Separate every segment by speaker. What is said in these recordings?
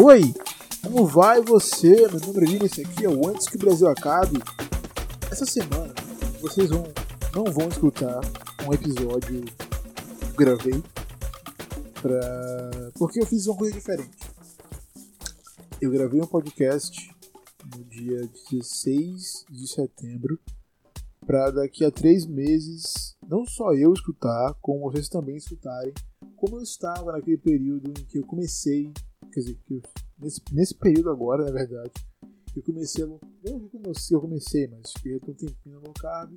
Speaker 1: Oi, como vai você? Meu nome é Lino, esse aqui é o Antes que o Brasil Acabe. Essa semana vocês vão, não vão escutar um episódio que gravei pra... porque eu fiz uma coisa diferente. Eu gravei um podcast no dia 16 de setembro para daqui a três meses não só eu escutar, como vocês também escutarem como eu estava naquele período em que eu comecei, quer dizer, eu, nesse, nesse período agora, na verdade, eu comecei a. Eu comecei, eu comecei, mas fiquei um tempinho no carb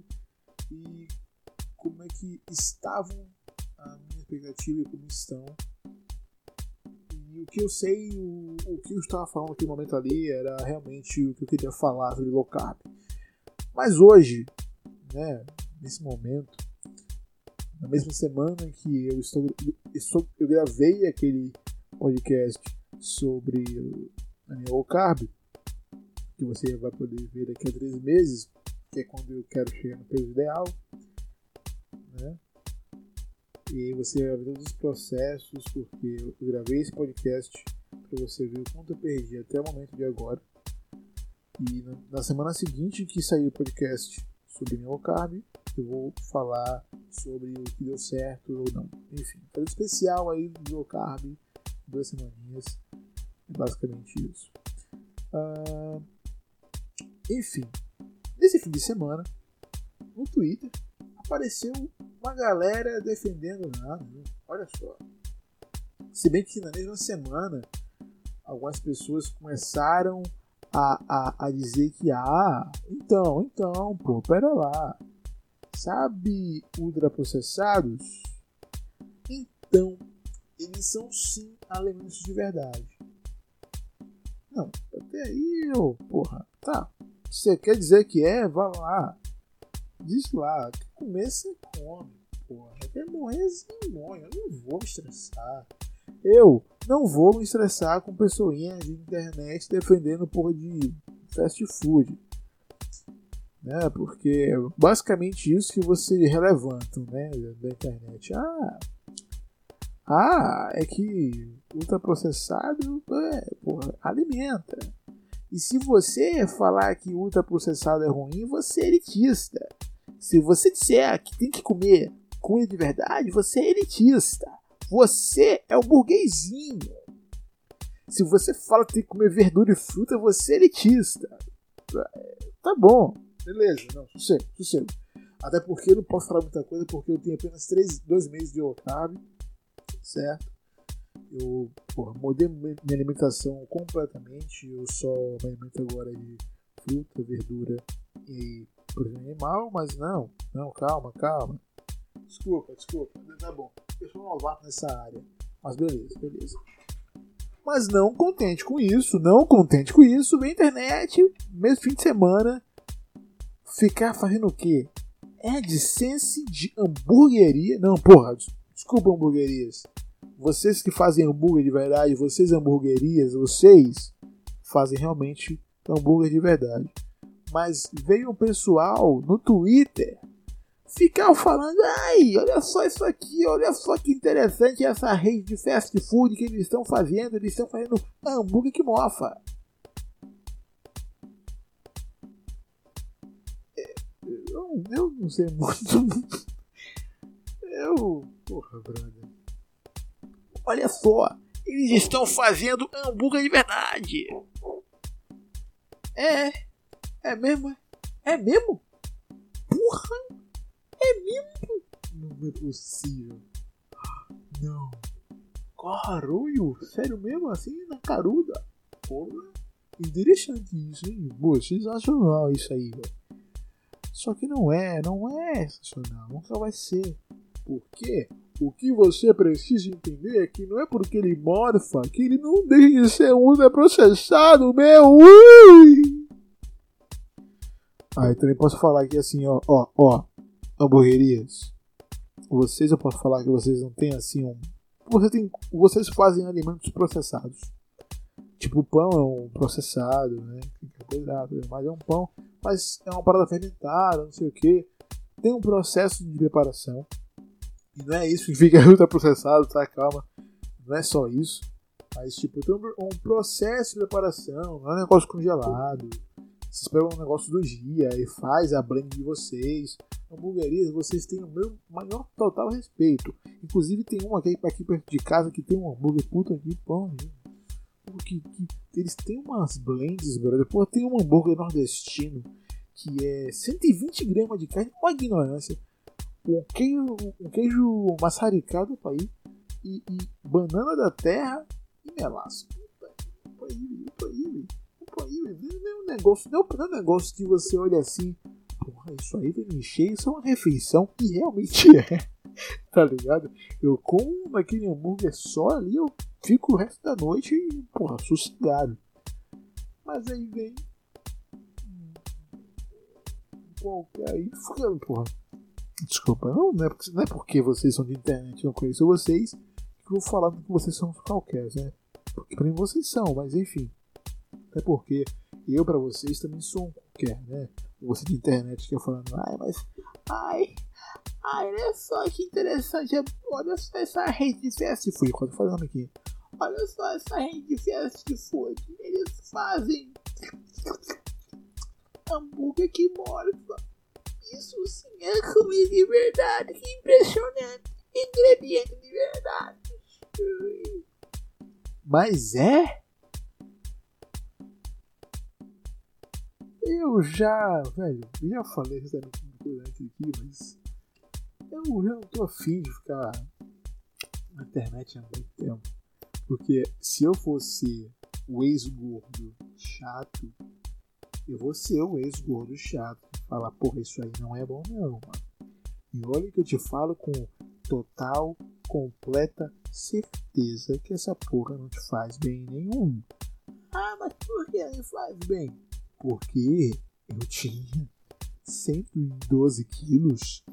Speaker 1: e como é que estavam a minha expectativa e como estão. E o que eu sei, o, o que eu estava falando naquele momento ali era realmente o que eu queria falar sobre low carb. Mas hoje, né, nesse momento, na mesma semana que eu estou, estou eu gravei aquele podcast sobre minha low carb, que você vai poder ver daqui a três meses, que é quando eu quero chegar no peso ideal, né? E você vai ver todos os processos, porque eu gravei esse podcast para você ver o quanto eu perdi até o momento de agora. E na semana seguinte que sair o podcast sobre low carb, eu vou falar sobre o que deu certo ou não. Enfim, foi especial aí do low carb, duas semaninhas, basicamente isso. Uh, enfim, nesse fim de semana, no Twitter, apareceu uma galera defendendo nada. Né? Olha só. Se bem que na mesma semana, algumas pessoas começaram a, a, a dizer que, ah, então, então, pô, pera lá Sabe ultraprocessados? Então, eles são sim alimentos de verdade. Não, até aí, ô, porra, tá. Você quer dizer que é? Vá lá. Diz lá, quer comer, você come. Porra, quer morrer, você morre. Eu não vou me estressar. Eu não vou me estressar com pessoinhas de internet defendendo porra de fast food né? Porque é basicamente isso que vocês relevantam, né, da internet. Ah, ah, é que ultraprocessado é, porra, alimenta. E se você falar que ultraprocessado é ruim, você é elitista. Se você disser que tem que comer comida de verdade, você é elitista. Você é o burguesinho. Se você fala que tem que comer verdura e fruta, você é elitista. Tá bom. Beleza, não, sossego, sossego. Até porque eu não posso falar muita coisa, porque eu tenho apenas três, dois meses de Otávio, certo? Eu porra, mudei minha alimentação completamente. Eu só me alimento agora de fruta, verdura e proteína animal, mas não, não, calma, calma. Desculpa, desculpa, tá bom. Eu sou um novato nessa área, mas beleza, beleza. Mas não contente com isso, não contente com isso, vem internet, mesmo fim de semana, ficar fazendo o quê? AdSense de hamburgueria? Não, porra, desculpa hamburguerias. Vocês que fazem hambúrguer de verdade, vocês hamburguerias, vocês fazem realmente hambúrguer de verdade. Mas veio um pessoal no Twitter ficar falando, ai, olha só isso aqui, olha só que interessante essa rede de fast food que eles estão fazendo, eles estão fazendo hambúrguer que mofa. eu, eu não sei muito. Eu. Porra, brother. Olha só, eles estão fazendo hambúrguer de verdade. É. É mesmo? É mesmo? Porra! É mesmo? Não é possível. Não. Caralho, sério mesmo assim na caruda? Porra. Interessante isso, hein? Pô, sensacional isso aí, velho. Só que não é, não é sensacional, nunca vai ser. Por quê? O que você precisa entender é que não é porque ele morfa que ele não deixa de ser ultraprocessado, meu! Ui! Ah, eu também posso falar aqui assim, ó, ó, ó, hamburguerias. Vocês, eu posso falar que vocês não têm assim um. Você tem, vocês fazem alimentos processados. Tipo, o pão é um processado, né? Mas é um pão mas é uma parada fermentada, não sei o que. Tem um processo de preparação. Não é isso que fica ultraprocessado, tá? Calma. Não é só isso. Mas, tipo, tem um processo de preparação, não é um negócio congelado. Vocês pegam um negócio do dia e faz a blend de vocês. Hamburguerias, vocês têm o meu maior total respeito. Inclusive, tem um aqui, aqui perto de casa que tem um hambúrguer puta aqui, pão. Que, que, eles têm umas blends, brother. Pô, tem um hambúrguer nordestino que é 120 gramas de carne, uma ignorância. Um queijo, um queijo maçaricado para ir e, e banana da terra e melaço. Puta aí, puta aí, puta aí, não é um negócio, não é um negócio que você olha assim, porra, isso aí vai me encher, isso é uma refeição, e realmente é, tá ligado? Eu como aquele hambúrguer só ali, eu fico o resto da noite, porra, sossegado. Mas aí vem qualquer aí, porra. Desculpa, não, não, é, não é porque vocês são de internet, não conheço vocês, que eu vou falar que vocês são qualquer, né? Porque pra mim vocês são, mas enfim. Até porque eu pra vocês também sou um qualquer, né? Você de internet que falando, ai, mas. Ai, ai, olha só que interessante. Olha só essa rede de fast food. Quando falando aqui. Olha só essa rede de fast food. Eles fazem hambúrguer que morfa. Isso sim é comida de verdade. Que impressionante. Ingrediente de verdade. Mas é? Eu já, velho, já falei coisa antes aqui, mas eu já não tô afim de ficar na internet há muito tempo. Porque se eu fosse o ex-gordo chato, eu vou ser o ex-gordo chato. Falar, porra, isso aí não é bom não, mano. E olha que eu te falo com total, completa certeza que essa porra não te faz bem nenhum. Ah, mas por que não faz bem? Porque eu tinha 112 quilos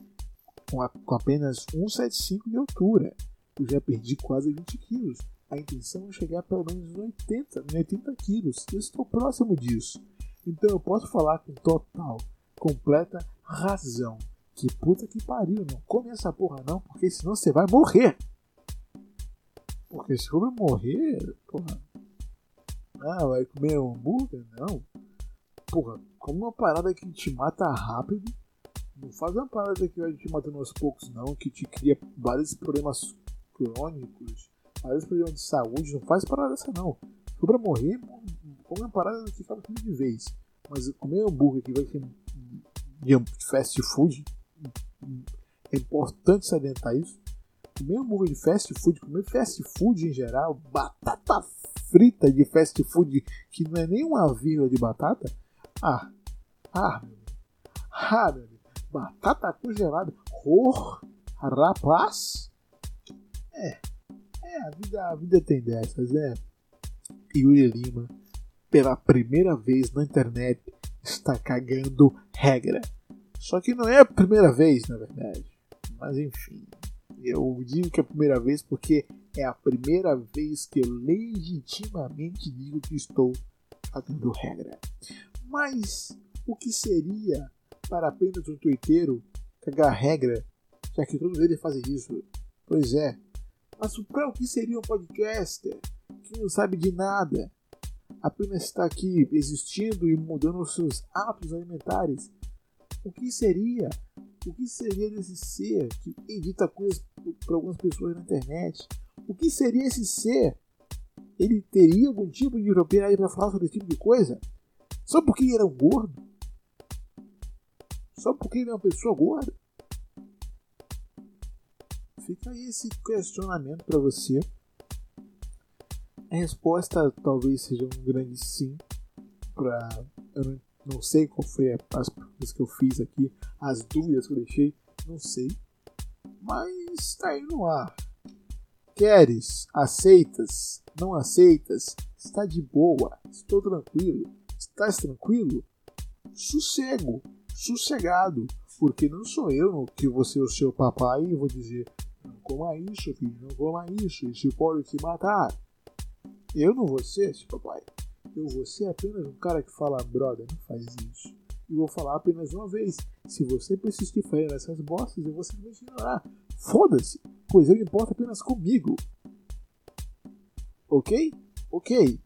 Speaker 1: com, a, com apenas 175 de altura. Eu já perdi quase 20 quilos. A intenção é chegar a pelo menos 80, 80 quilos. Eu estou próximo disso. Então eu posso falar com total, completa razão que puta que pariu, não come essa porra não, porque senão você vai morrer. Porque se for morrer, porra. Ah, vai comer um hambúrguer? Não. Porra, come uma parada que te mata rápido. Não faz uma parada que vai te matando aos poucos, não, que te cria vários problemas crônicos, vários problemas de saúde. Não faz parada dessa, não. Se for pra morrer, come uma parada que acaba de vez. Mas comer hambúrguer que vai ser de fast food, é importante salientar isso. Comer hambúrguer de fast food, comer fast food em geral, batata frita de fast food que não é nem uma vírgula de batata. Ah, ah, ah, meu batata congelada. Oh, rapaz. É, é, a vida, a vida tem dessas, né? Yuri Lima, pela primeira vez na internet, está cagando regra. Só que não é a primeira vez, na verdade. Mas enfim, eu digo que é a primeira vez porque é a primeira vez que eu legitimamente digo que estou fazendo regra. Mas o que seria para apenas um tuiteiro cagar regra, já que todos eles fazem isso? Pois é. Mas para o que seria um podcaster que não sabe de nada? Apenas está aqui existindo e mudando os seus hábitos alimentares o que seria? O que seria desse ser que edita coisas para algumas pessoas na internet? O que seria esse ser? Ele teria algum tipo de propriedade para falar sobre esse tipo de coisa? Só porque ele era um gordo? Só porque ele é uma pessoa gorda? Fica aí esse questionamento para você. A resposta talvez seja um grande sim. Pra, eu não sei qual foi as perguntas que eu fiz aqui, as dúvidas que eu deixei, não sei. Mas está aí no ar. Queres? Aceitas? Não aceitas? Está de boa? Estou tranquilo? Estás tranquilo? Sossego, sossegado, porque não sou eu que ser o seu papai e vou dizer: não coma isso, filho, não coma isso, isso pode te matar. Eu não vou ser esse papai. Eu vou ser apenas um cara que fala, brother, não faz isso. E vou falar apenas uma vez. Se você persistir fazendo essas bostas, eu vou simplesmente ignorar. Foda-se, pois eu importo apenas comigo. Ok? Ok.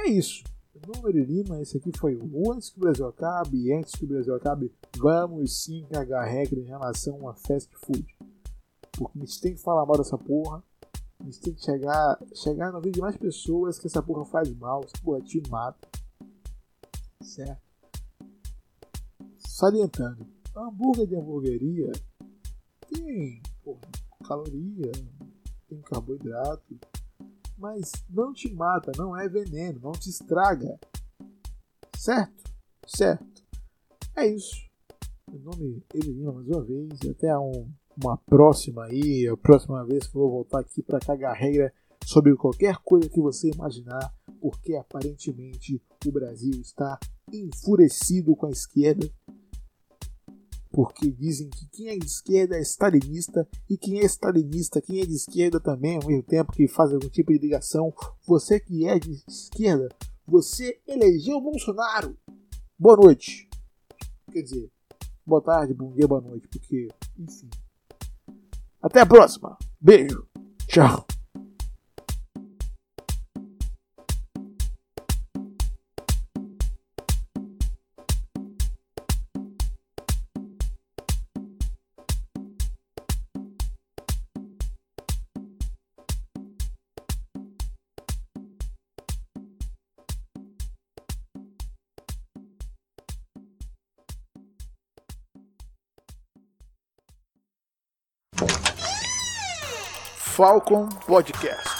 Speaker 1: É isso. É Lima, esse aqui foi o Antes que o Brasil acabe. E antes que o Brasil acabe, vamos sim cagar regra em relação a fast food. Porque a gente tem que falar mal dessa porra. A gente tem que chegar, chegar no vídeo de mais pessoas que essa porra faz mal. Essa porra te mata. Certo? Salientando, hambúrguer de hamburgueria tem porra, caloria, tem carboidrato, mas não te mata, não é veneno, não te estraga. Certo? Certo. É isso. Meu nome é Evelina mais uma vez até um, uma próxima aí, a próxima vez que eu vou voltar aqui para cagar regra sobre qualquer coisa que você imaginar, porque aparentemente o Brasil está enfurecido com a esquerda porque dizem que quem é de esquerda é stalinista e quem é stalinista, quem é de esquerda também, ao mesmo tempo que faz algum tipo de ligação. Você que é de esquerda, você elegeu Bolsonaro. Boa noite. Quer dizer, boa tarde, bom dia, boa noite, porque, enfim. Até a próxima. Beijo. Tchau. Falcon Podcast.